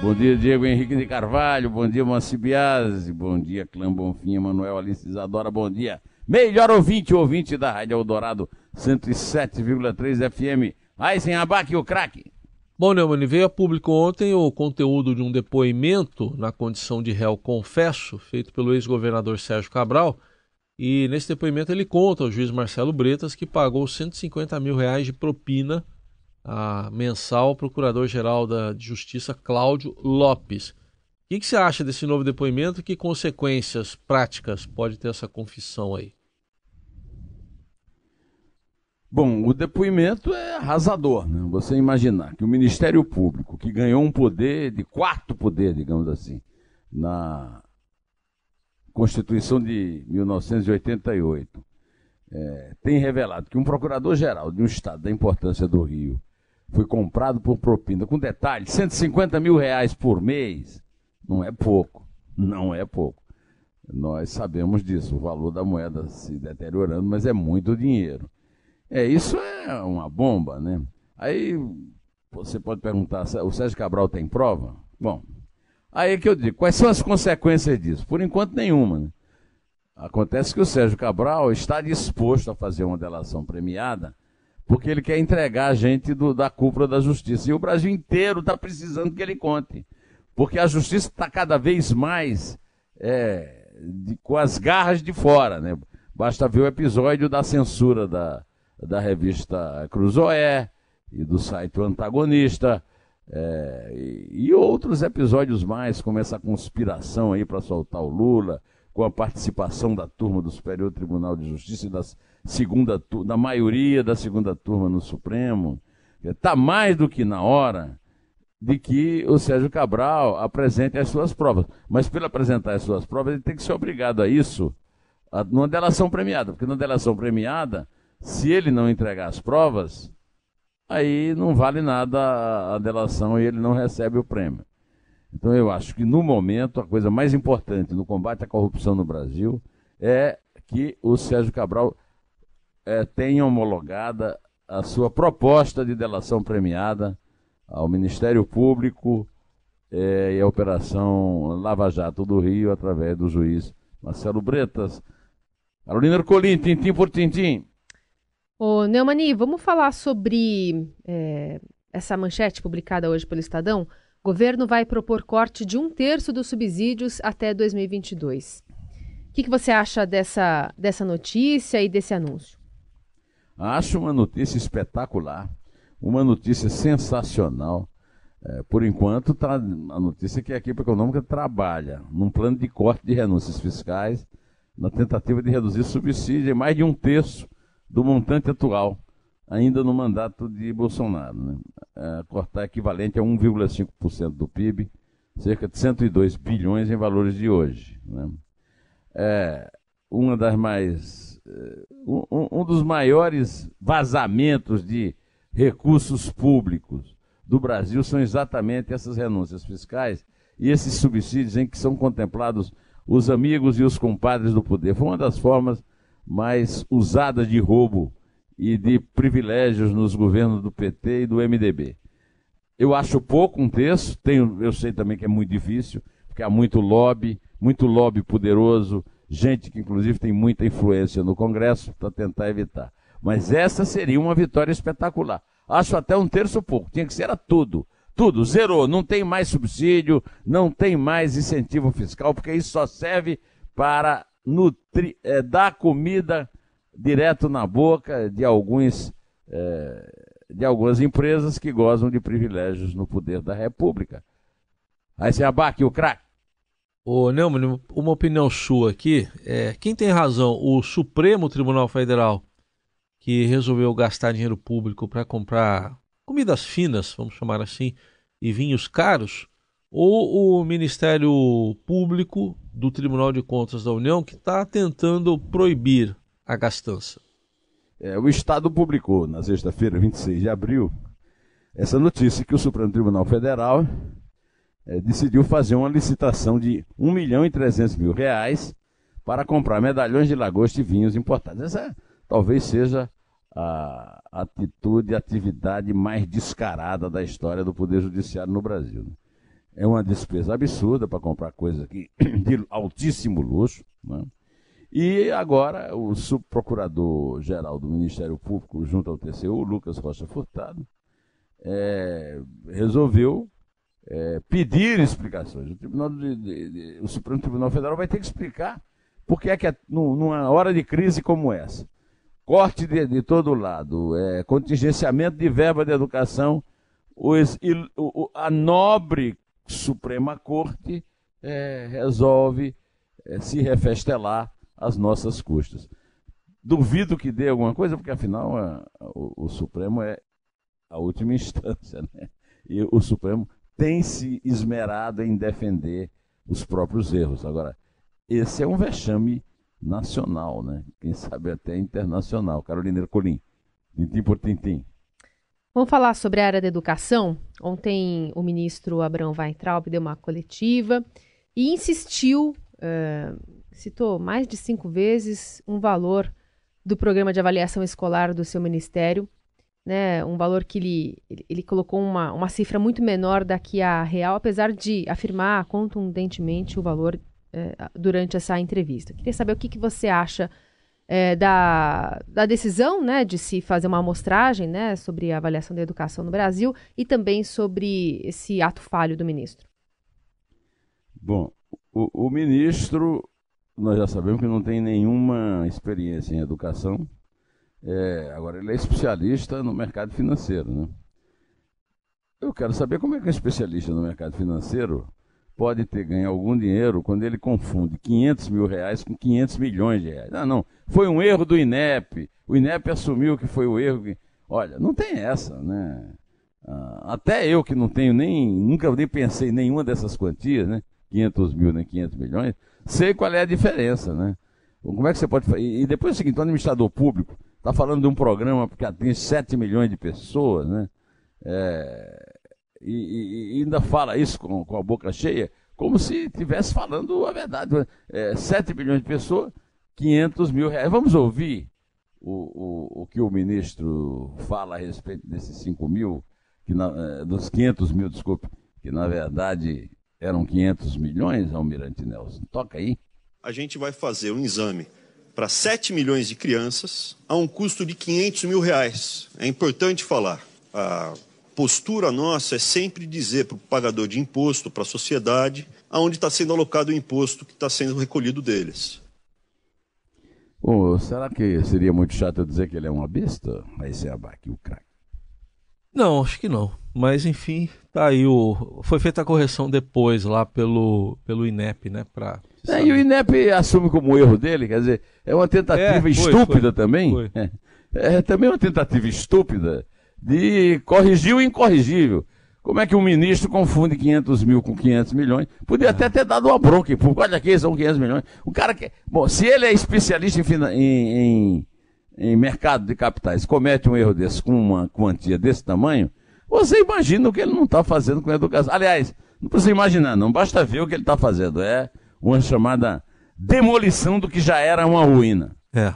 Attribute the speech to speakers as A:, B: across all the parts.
A: Bom dia, Diego Henrique de Carvalho. Bom dia, Mancibiase. Bom dia, Clã Bonfim, Manuel Alice Isadora. Bom dia. Melhor ouvinte, ouvinte da Rádio Eldorado 107,3 FM. Aysen Abac, o craque.
B: Bom, Neumann, veio público ontem o conteúdo de um depoimento na condição de réu confesso, feito pelo ex-governador Sérgio Cabral. E nesse depoimento ele conta ao juiz Marcelo Bretas que pagou 150 mil reais de propina a mensal procurador-geral da Justiça Cláudio Lopes. O que, que, você acha desse novo depoimento que consequências práticas pode ter essa confissão aí?
A: Bom, o depoimento é arrasador, né? Você imaginar que o Ministério Público, que ganhou um poder de quarto poder, digamos assim, na Constituição de 1988, é, tem revelado que um procurador-geral de um estado da importância do Rio foi comprado por propina. Com detalhe, 150 mil reais por mês. Não é pouco. Não é pouco. Nós sabemos disso, o valor da moeda se deteriorando, mas é muito dinheiro. É, isso é uma bomba, né? Aí você pode perguntar, o Sérgio Cabral tem prova? Bom, aí é que eu digo, quais são as consequências disso? Por enquanto, nenhuma, né? Acontece que o Sérgio Cabral está disposto a fazer uma delação premiada porque ele quer entregar a gente do, da cúpula da justiça. E o Brasil inteiro está precisando que ele conte. Porque a justiça está cada vez mais é, de, com as garras de fora. Né? Basta ver o episódio da censura da, da revista Cruzoé e do site Antagonista. É, e, e, outros episódios mais, como essa conspiração aí para soltar o Lula, com a participação da turma do Superior Tribunal de Justiça e das segunda da maioria da segunda turma no Supremo. Está mais do que na hora de que o Sérgio Cabral apresente as suas provas. Mas para apresentar as suas provas, ele tem que ser obrigado a isso a, numa delação premiada. Porque na delação premiada, se ele não entregar as provas, aí não vale nada a, a delação e ele não recebe o prêmio. Então eu acho que no momento a coisa mais importante no combate à corrupção no Brasil é que o Sérgio Cabral é, tenha homologada a sua proposta de delação premiada ao Ministério Público é, e à Operação Lava Jato do Rio, através do juiz Marcelo Bretas. Carolina Ercolim, tintim por tintim.
C: Ô, Neumani, vamos falar sobre é, essa manchete publicada hoje pelo Estadão? Governo vai propor corte de um terço dos subsídios até 2022. O que, que você acha dessa, dessa notícia e desse anúncio?
A: Acho uma notícia espetacular, uma notícia sensacional. É, por enquanto, tá, a notícia que a equipe econômica trabalha num plano de corte de renúncias fiscais, na tentativa de reduzir subsídio em mais de um terço do montante atual, ainda no mandato de Bolsonaro. Né? É, cortar equivalente a 1,5% do PIB, cerca de 102 bilhões em valores de hoje. Né? É, uma das mais um, um dos maiores vazamentos de recursos públicos do Brasil são exatamente essas renúncias fiscais e esses subsídios em que são contemplados os amigos e os compadres do poder. Foi uma das formas mais usadas de roubo e de privilégios nos governos do PT e do MDB. Eu acho pouco um terço, tenho, eu sei também que é muito difícil, porque há muito lobby, muito lobby poderoso, gente que inclusive tem muita influência no Congresso para tentar evitar. Mas essa seria uma vitória espetacular. Acho até um terço pouco, tinha que ser a tudo. Tudo, zerou, não tem mais subsídio, não tem mais incentivo fiscal, porque isso só serve para nutrir, é, dar comida direto na boca de alguns é, de algumas empresas que gozam de privilégios no poder da República. Aí você abaque o craque.
B: Ô, Neumann, uma opinião sua aqui. É, quem tem razão? O Supremo Tribunal Federal, que resolveu gastar dinheiro público para comprar comidas finas, vamos chamar assim, e vinhos caros? Ou o Ministério Público do Tribunal de Contas da União que está tentando proibir a gastança.
A: É, o Estado publicou na sexta-feira, 26 de abril, essa notícia que o Supremo Tribunal Federal é, decidiu fazer uma licitação de 1 milhão e 300 mil reais para comprar medalhões de lagosta e vinhos importados. Essa talvez seja a atitude, a atividade mais descarada da história do Poder Judiciário no Brasil. Né? É uma despesa absurda para comprar coisa aqui de altíssimo luxo. Né? E agora o subprocurador-geral do Ministério Público, junto ao TCU, Lucas Rocha Furtado, é, resolveu é, pedir explicações. O, de, de, de, o Supremo Tribunal Federal vai ter que explicar por que é que, é, numa hora de crise como essa, corte de, de todo lado, é, contingenciamento de verba de educação, os, o, a nobre Suprema Corte é, resolve é, se refestelar às nossas custas. Duvido que dê alguma coisa, porque afinal a, o, o, Supremo é a última instância, né? E o Supremo tem se esmerado em defender os próprios erros. Agora, esse é um vexame nacional, né? Quem sabe até internacional. Carolina Ercolim, tintim por tintim.
C: Vamos falar sobre a área da educação. Ontem o ministro Abrão Weintraub deu uma coletiva e insistiu, uh, citou mais de cinco vezes um valor do programa de avaliação escolar do seu ministério, né, um valor que ele, ele, colocou uma, uma cifra muito menor da que a real, apesar de afirmar contundentemente o valor eh, durante essa entrevista. Queria saber o que, que você acha é, da, da decisão né, de se fazer uma amostragem né, sobre a avaliação da educação no Brasil e também sobre esse ato falho do ministro.
A: Bom, o, o ministro, nós já sabemos que não tem nenhuma experiência em educação. É, agora, ele é especialista no mercado financeiro. Né? Eu quero saber como é que um especialista no mercado financeiro pode ter ganho algum dinheiro quando ele confunde 500 mil reais com 500 milhões de reais. Ah, não, foi um erro do INEP, o INEP assumiu que foi o erro. Que... Olha, não tem essa, né? Ah, até eu que não tenho nem, nunca nem pensei em nenhuma dessas quantias, né? 500 mil, nem 500 milhões, sei qual é a diferença, né? Como é que você pode? E depois é o seguinte, o administrador público está falando de um programa que atinge 7 milhões de pessoas, né? É, e, e, ainda fala isso com, com, a boca cheia, como se estivesse falando a verdade. É, 7 milhões de pessoas, 500 mil reais. Vamos ouvir o, o, o que o ministro fala a respeito desses 5 mil, que na, é, dos 500 mil, desculpe, que na verdade eram 500 milhões, Almirante Nelson. Toca aí.
D: A gente vai fazer um exame para 7 milhões de crianças a um custo de 500 mil reais. É importante falar. A postura nossa é sempre dizer para o pagador de imposto, para a sociedade, aonde está sendo alocado o imposto que está sendo recolhido deles.
A: Bom, será que seria muito chato eu dizer que ele é uma besta? Aí você abaque o craque.
B: Não, acho que não. Mas enfim, tá aí o. Foi feita a correção depois lá pelo, pelo INEP, né? Pra,
A: é, e o INEP assume como erro dele, quer dizer, é uma tentativa é, foi, estúpida foi, também. Foi. É, é também uma tentativa estúpida de corrigir o incorrigível. Como é que um ministro confunde 500 mil com 500 milhões? Podia até ter dado uma bronca, porque olha aqui, são 500 milhões. O cara que. Bom, se ele é especialista em, em, em, em mercado de capitais, comete um erro desse com uma quantia desse tamanho, você imagina o que ele não está fazendo com a educação. Aliás, não precisa imaginar, não basta ver o que ele está fazendo. É uma chamada demolição do que já era uma ruína.
B: É.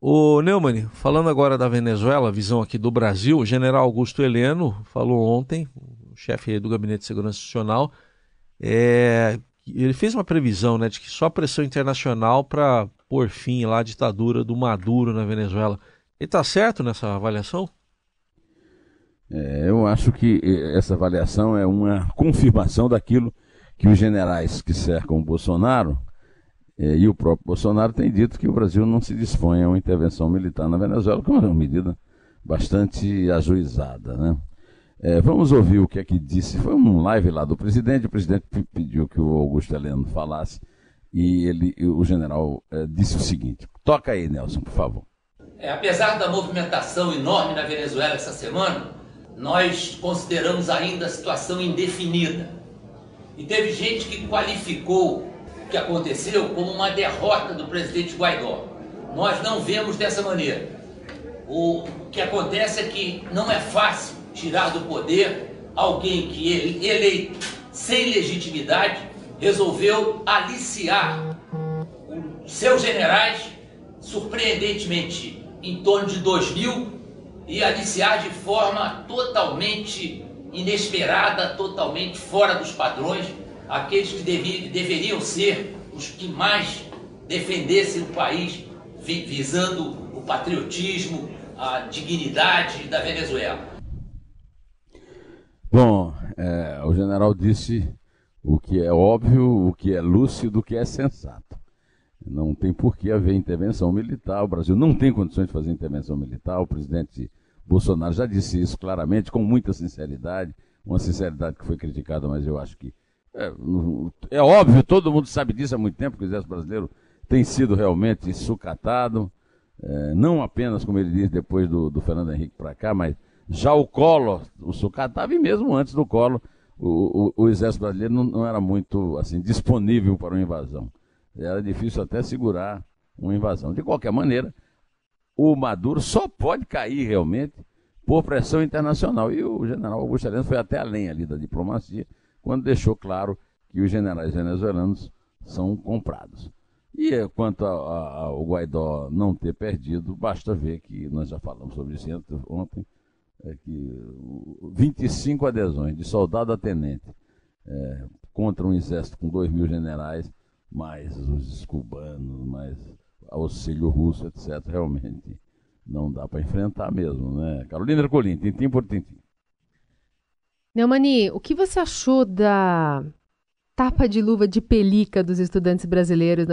B: O Neumann, falando agora da Venezuela, visão aqui do Brasil, o general Augusto Heleno falou ontem, o chefe do Gabinete de Segurança Nacional, é, ele fez uma previsão né, de que só pressão internacional para pôr fim lá à ditadura do Maduro na Venezuela. Ele está certo nessa avaliação?
A: É, eu acho que essa avaliação é uma confirmação daquilo que os generais que cercam o Bolsonaro é, e o próprio Bolsonaro tem dito que o Brasil não se dispõe a uma intervenção militar na Venezuela, que é uma medida bastante ajuizada. Né? É, vamos ouvir o que é que disse. Foi um live lá do presidente, o presidente pediu que o Augusto Heleno falasse, e ele, o general é, disse o seguinte: toca aí, Nelson, por favor.
E: É, apesar da movimentação enorme na Venezuela essa semana, nós consideramos ainda a situação indefinida. E teve gente que qualificou que aconteceu como uma derrota do presidente Guaidó. Nós não vemos dessa maneira. O que acontece é que não é fácil tirar do poder alguém que ele, eleito sem legitimidade resolveu aliciar seus generais, surpreendentemente em torno de 2 mil, e aliciar de forma totalmente inesperada, totalmente fora dos padrões, aqueles que deveriam ser os que mais defendessem o país, visando o patriotismo, a dignidade da Venezuela.
A: Bom, é, o general disse o que é óbvio, o que é lúcido, o que é sensato. Não tem por que haver intervenção militar. O Brasil não tem condições de fazer intervenção militar. O presidente Bolsonaro já disse isso claramente, com muita sinceridade. Uma sinceridade que foi criticada, mas eu acho que é, é óbvio, todo mundo sabe disso há muito tempo, que o exército brasileiro tem sido realmente sucatado. É, não apenas, como ele disse, depois do, do Fernando Henrique para cá, mas já o Collor o sucatava e mesmo antes do Collor o, o, o exército brasileiro não, não, era muito assim disponível para uma invasão. Era difícil até segurar uma invasão. De qualquer maneira, o Maduro só pode cair realmente por pressão internacional. E o general Augusto Heleno foi até além ali da diplomacia, quando deixou claro que os generais venezuelanos são comprados. E eh, quanto ao Guaidó não ter perdido, basta ver que nós já falamos sobre isso ontem, é que 25 adesões de soldado a tenente é, contra um exército com 2 mil generais, mais os cubanos, mais auxílio russo, etc. Realmente não dá para enfrentar mesmo, né? Carolina Ercolim, tintim por tintim.
C: Neumani, o que você achou da tapa de luva de pelica dos estudantes brasileiros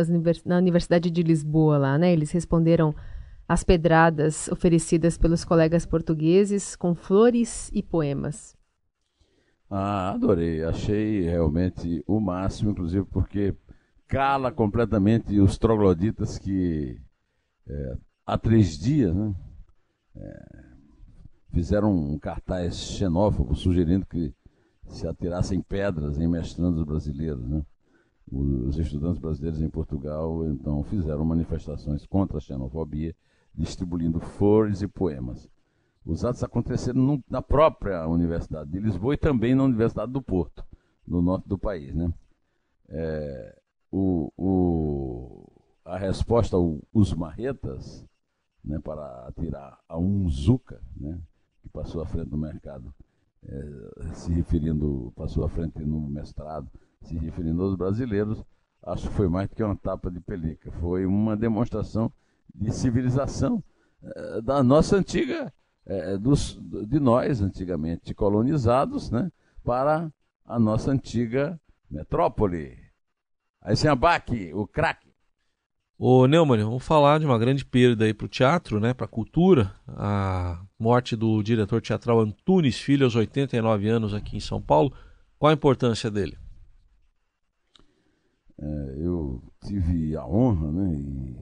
C: na Universidade de Lisboa lá, né? Eles responderam as pedradas oferecidas pelos colegas portugueses com flores e poemas.
A: Ah, adorei. Achei realmente o máximo, inclusive porque cala completamente os trogloditas que é, há três dias né, é, fizeram um cartaz xenófobo sugerindo que se atirassem pedras em mestrandos brasileiros. Né? Os estudantes brasileiros em Portugal então fizeram manifestações contra a xenofobia distribuindo flores e poemas. Os atos aconteceram na própria Universidade de Lisboa e também na Universidade do Porto, no norte do país. Né? É, o, o, a resposta aos marretas né, para atirar a um né, que passou à frente do mercado, é, se referindo, passou à frente no mestrado, se referindo aos brasileiros, acho que foi mais do que uma tapa de pelica. Foi uma demonstração de civilização eh, da nossa antiga, eh, dos, de nós antigamente colonizados, né, para a nossa antiga metrópole. Aí sem abaque, o craque.
B: Ô Neumann, vamos falar de uma grande perda aí para o teatro, né, para a cultura. A morte do diretor teatral Antunes Filho aos 89 anos aqui em São Paulo. Qual a importância dele?
A: É, eu tive a honra né, e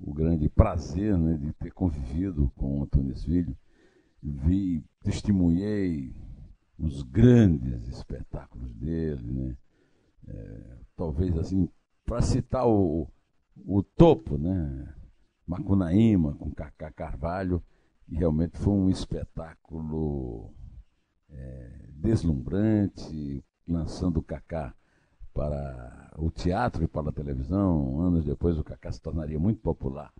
A: o grande prazer né, de ter convivido com o Antônio Filho. Vi, testemunhei os grandes espetáculos dele, né? É, talvez assim, para citar o, o topo, né? Macunaíma com Cacá Carvalho, que realmente foi um espetáculo é, deslumbrante, lançando o Cacá para o teatro e para a televisão. Anos depois, o Cacá se tornaria muito popular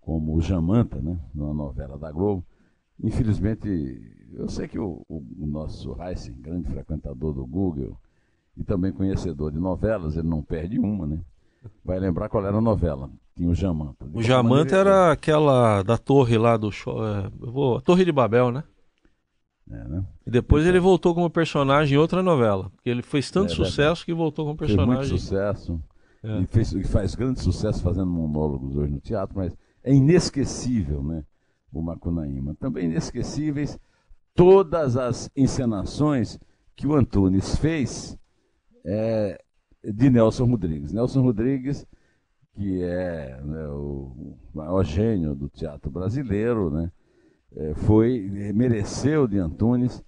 A: como o Jamanta, né, numa novela da Globo. Infelizmente, eu sei que o, o nosso Heisen, grande frequentador do Google e também conhecedor de novelas, ele não perde uma, né? Vai lembrar qual era a novela. Tinha o Jamanta.
B: O Jamanta era aquela da torre lá do show. É, vou, a Torre de Babel, né? É, né? E depois então, ele voltou como personagem em outra novela. Porque ele fez tanto é, sucesso que voltou como personagem.
A: Fez muito sucesso. É. E, fez, e faz grande sucesso fazendo monólogos hoje no teatro, mas é inesquecível, né? O Macunaíma. Também inesquecíveis todas as encenações que o Antunes fez é, de Nelson Rodrigues. Nelson Rodrigues, que é né, o maior gênio do teatro brasileiro, né? É, foi mereceu de Antunes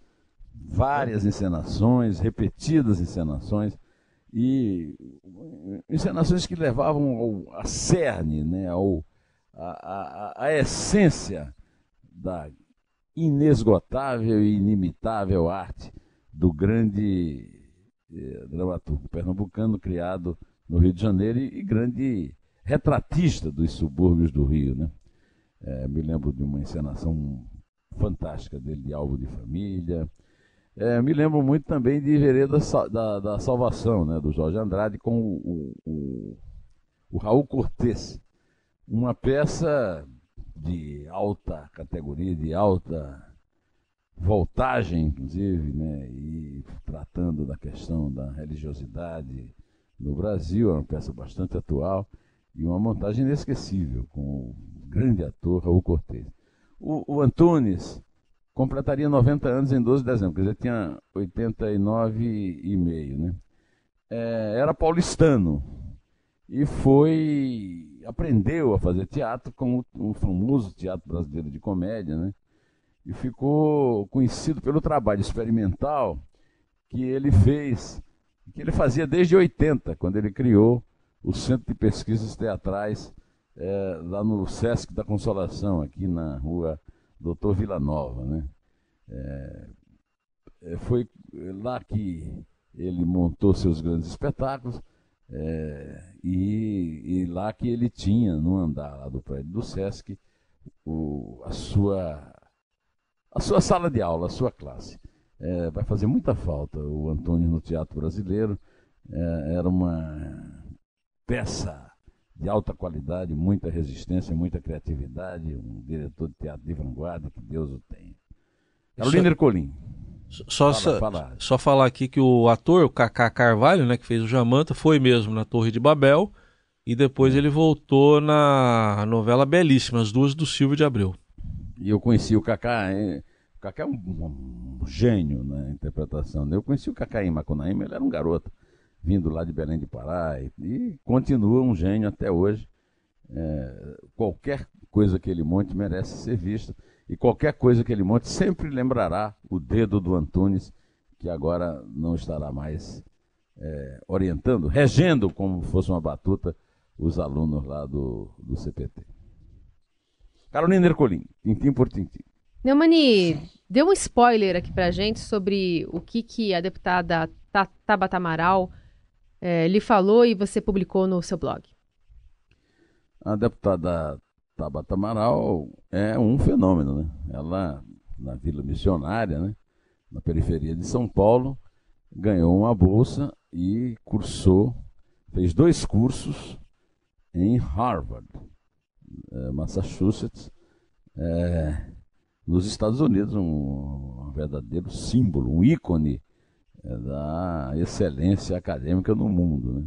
A: várias encenações, repetidas encenações, e encenações que levavam ao, a cerne, né, ao, a, a, a essência da inesgotável e inimitável arte do grande dramaturgo pernambucano criado no Rio de Janeiro e, grande retratista dos subúrbios do Rio. Né? É, me lembro de uma encenação fantástica dele de Alvo de Família. É, me lembro muito também de Vereda da, da Salvação, né, do Jorge Andrade, com o, o, o Raul Cortez. Uma peça de alta categoria, de alta voltagem, inclusive, né, e tratando da questão da religiosidade no Brasil, é uma peça bastante atual e uma montagem inesquecível com o grande ator Raul Cortez. O, o Antunes completaria 90 anos em 12 de dezembro, quer dizer, tinha 89 e meio, né? É, era paulistano e foi aprendeu a fazer teatro com o, o famoso teatro brasileiro de comédia, né? E ficou conhecido pelo trabalho experimental que ele fez, que ele fazia desde 80, quando ele criou o Centro de Pesquisas Teatrais é, lá no Sesc da Consolação, aqui na rua Doutor Vila Nova. Né? É, é, foi lá que ele montou seus grandes espetáculos é, e, e, lá que ele tinha, no andar lá do prédio do Sesc, o, a, sua, a sua sala de aula, a sua classe. É, vai fazer muita falta o Antônio no teatro brasileiro. É, era uma peça de alta qualidade, muita resistência, muita criatividade, um diretor de teatro de vanguarda, que Deus o tenha. Carolina Ercolim.
B: Só, fala, fala. só falar aqui que o ator, o Kaká Carvalho, né, que fez o Jamanta, foi mesmo na Torre de Babel e depois é. ele voltou na novela belíssima, As Duas do Silvio de Abreu.
A: E eu conheci o Kaká, é, Kaká é um, um, um gênio na interpretação. Eu conheci o Kaká em Macunaíma, ele era um garoto vindo lá de Belém de Pará, e, e continua um gênio até hoje. É, qualquer coisa que ele monte merece ser vista, e qualquer coisa que ele monte sempre lembrará o dedo do Antunes, que agora não estará mais é, orientando, regendo como fosse uma batuta os alunos lá do, do CPT. Carolina Ercolim, tintim por tintim.
C: Neumani, deu um spoiler aqui pra gente sobre o que, que a deputada Tabata Amaral é, lhe falou e você publicou no seu blog?
A: A deputada Tabata Amaral é um fenômeno, né? Ela, na Vila Missionária, né? na periferia de São Paulo, ganhou uma bolsa e cursou, fez dois cursos em Harvard, é, Massachusetts, é, nos Estados Unidos, um, verdadeiro símbolo, um ícone é da excelência acadêmica no mundo. Né?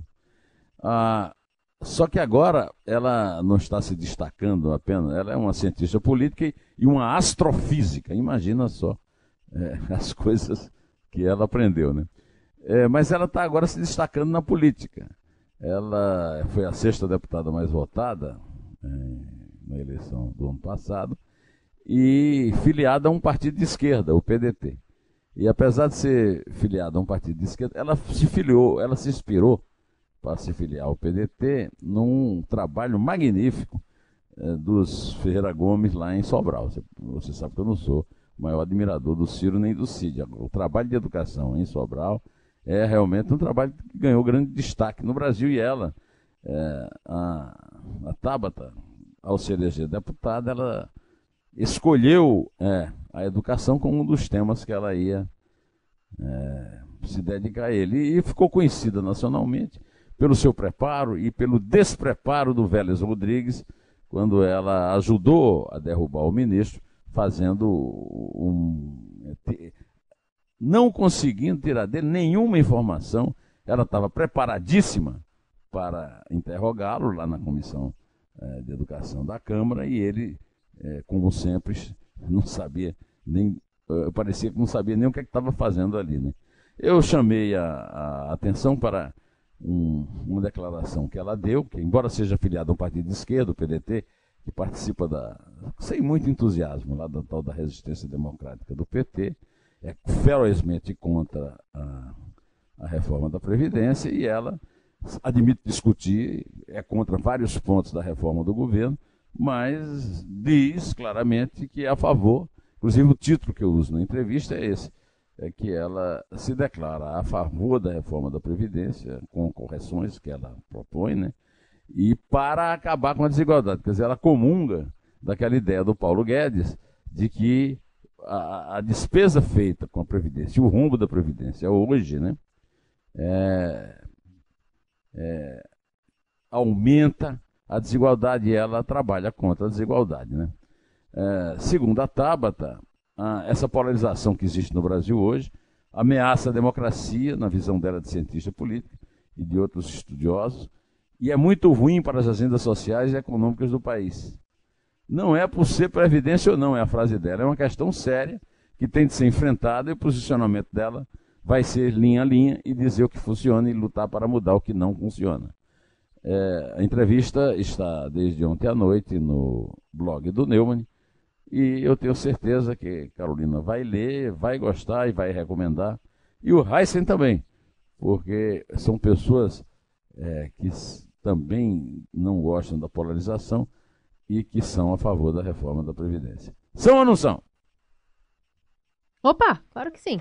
A: Ah, só que agora ela não está se destacando apenas, ela é uma cientista política e uma astrofísica, imagina só é, as coisas que ela aprendeu. Né? É, mas ela está agora se destacando na política. Ela foi a sexta deputada mais votada é, na eleição do ano passado e filiada a um partido de esquerda, o PDT. E apesar de ser filiada a um partido de esquerda, ela se filiou, ela se inspirou para se filiar ao PDT num trabalho magnífico eh, dos Ferreira Gomes lá em Sobral. Você, sabe que eu não sou o maior admirador do Ciro nem do Cid. O trabalho de educação em Sobral é realmente um trabalho que ganhou grande destaque no Brasil e ela, eh, a, a Tabata, ao se eleger deputada, ela escolheu é, a educação como um dos temas que ela ia é, se dedicar a ele. E ficou conhecida nacionalmente pelo seu preparo e pelo despreparo do Vélez Rodrigues, quando ela ajudou a derrubar o ministro, fazendo um. não conseguindo tirar dele nenhuma informação. Ela estava preparadíssima para interrogá-lo lá na Comissão é, de Educação da Câmara e ele é, como sempre, não sabia nem. Uh, parecia que não sabia nem o que é estava fazendo ali. Né? Eu chamei a, a atenção para um, uma declaração que ela deu, que embora seja afiliada a um partido de esquerda, o PDT, que participa da, sem muito entusiasmo, lá da tal da resistência democrática do PT, é ferozmente contra a, a reforma da Previdência, e ela admite discutir, é contra vários pontos da reforma do governo, mas diz claramente que é a favor, inclusive o título que eu uso na entrevista é esse, é que ela se declara a favor da reforma da Previdência, com correções que ela propõe, né? e para acabar com a desigualdade. Quer dizer, ela comunga daquela ideia do Paulo Guedes de que a, a despesa feita com a Previdência, o rombo da Previdência hoje, né, é, é, aumenta a desigualdade ela trabalha contra a desigualdade. Né? É, segundo a Tabata, a, essa polarização que existe no Brasil hoje ameaça a democracia, na visão dela de cientista política e de outros estudiosos, e é muito ruim para as agendas sociais e econômicas do país. Não é por ser previdência ou não, é a frase dela, é uma questão séria que tem de ser enfrentada e o posicionamento dela vai ser linha a linha e dizer o que funciona e lutar para mudar o que não funciona. É, a entrevista está desde ontem à noite no blog do Neumann e eu tenho certeza que Carolina vai ler, vai gostar e vai recomendar. E o Heisen também, porque são pessoas é, que também não gostam da polarização e que são a favor da reforma da Previdência. São ou não são?
C: Opa, claro que sim.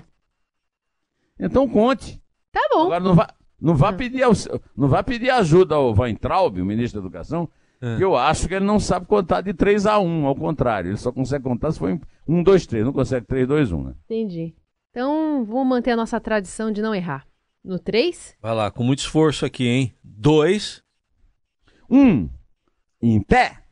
A: Então conte.
C: Tá bom.
A: Agora não vá, não vá, pedir, não vá pedir ajuda ao Weintraub, o ministro da Educação, é. que eu acho que ele não sabe contar de 3 a 1, ao contrário. Ele só consegue contar se for 1, 2, 3. Não consegue 3, 2, 1, né?
C: Entendi. Então, vamos manter a nossa tradição de não errar. No 3?
B: Vai lá, com muito esforço aqui, hein? 2.
A: 1. Um, em pé.